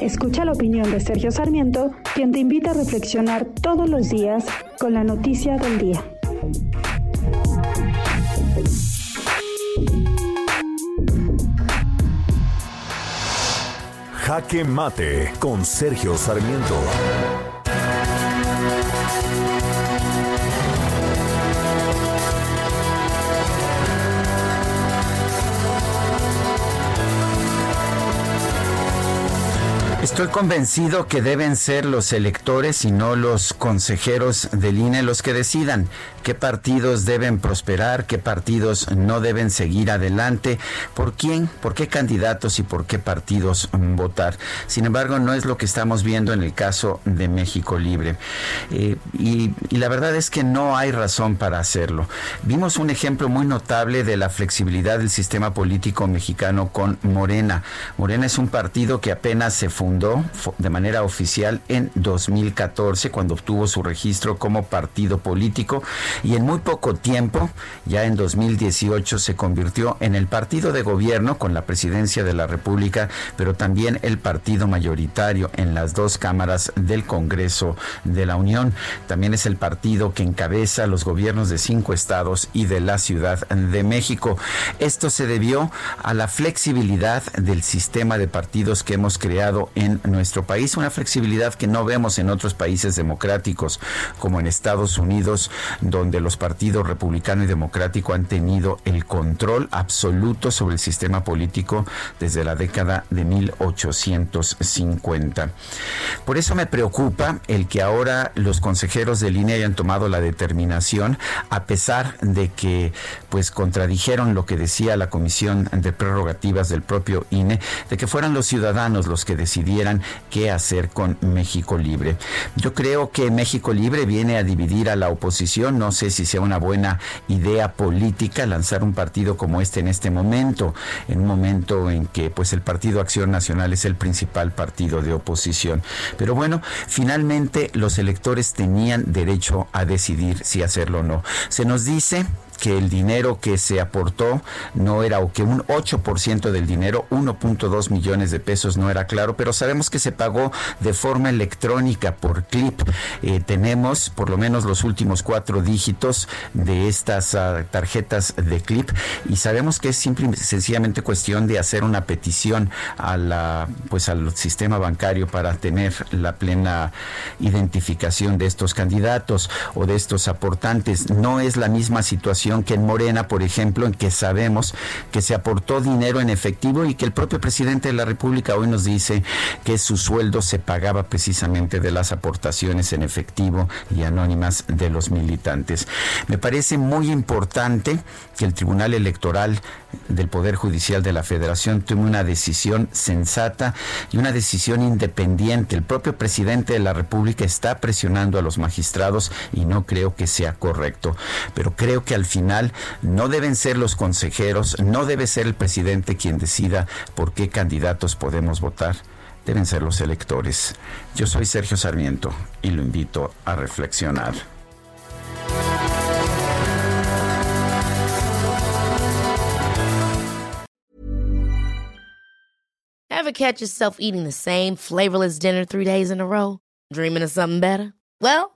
Escucha la opinión de Sergio Sarmiento, quien te invita a reflexionar todos los días con la noticia del día. Jaque Mate con Sergio Sarmiento. Estoy convencido que deben ser los electores y no los consejeros del INE los que decidan qué partidos deben prosperar, qué partidos no deben seguir adelante, por quién, por qué candidatos y por qué partidos votar. Sin embargo, no es lo que estamos viendo en el caso de México Libre. Eh, y, y la verdad es que no hay razón para hacerlo. Vimos un ejemplo muy notable de la flexibilidad del sistema político mexicano con Morena. Morena es un partido que apenas se fundó de manera oficial en 2014 cuando obtuvo su registro como partido político y en muy poco tiempo, ya en 2018, se convirtió en el partido de gobierno con la presidencia de la República, pero también el partido mayoritario en las dos cámaras del Congreso de la Unión. También es el partido que encabeza los gobiernos de cinco estados y de la Ciudad de México. Esto se debió a la flexibilidad del sistema de partidos que hemos creado en nuestro país, una flexibilidad que no vemos en otros países democráticos como en Estados Unidos, donde los partidos republicano y democrático han tenido el control absoluto sobre el sistema político desde la década de 1850. Por eso me preocupa el que ahora los consejeros del INE hayan tomado la determinación, a pesar de que pues contradijeron lo que decía la Comisión de Prerrogativas del propio INE, de que fueran los ciudadanos los que qué hacer con México Libre. Yo creo que México Libre viene a dividir a la oposición, no sé si sea una buena idea política lanzar un partido como este en este momento, en un momento en que pues el Partido Acción Nacional es el principal partido de oposición. Pero bueno, finalmente los electores tenían derecho a decidir si hacerlo o no. Se nos dice que el dinero que se aportó no era o que un 8% del dinero, 1.2 millones de pesos no era claro, pero sabemos que se pagó de forma electrónica por clip. Eh, tenemos por lo menos los últimos cuatro dígitos de estas uh, tarjetas de clip y sabemos que es simple y sencillamente cuestión de hacer una petición a la pues al sistema bancario para tener la plena identificación de estos candidatos o de estos aportantes. No es la misma situación que en Morena, por ejemplo, en que sabemos que se aportó dinero en efectivo y que el propio presidente de la República hoy nos dice que su sueldo se pagaba precisamente de las aportaciones en efectivo y anónimas de los militantes. Me parece muy importante que el Tribunal Electoral del Poder Judicial de la Federación tome una decisión sensata y una decisión independiente. El propio presidente de la República está presionando a los magistrados y no creo que sea correcto. Pero creo que al final no deben ser los consejeros, no debe ser el presidente quien decida por qué candidatos podemos votar. Deben ser los electores. Yo soy Sergio Sarmiento y lo invito a reflexionar. Ever catch yourself eating the same flavorless dinner three days in a row? Dreaming of something better? Well,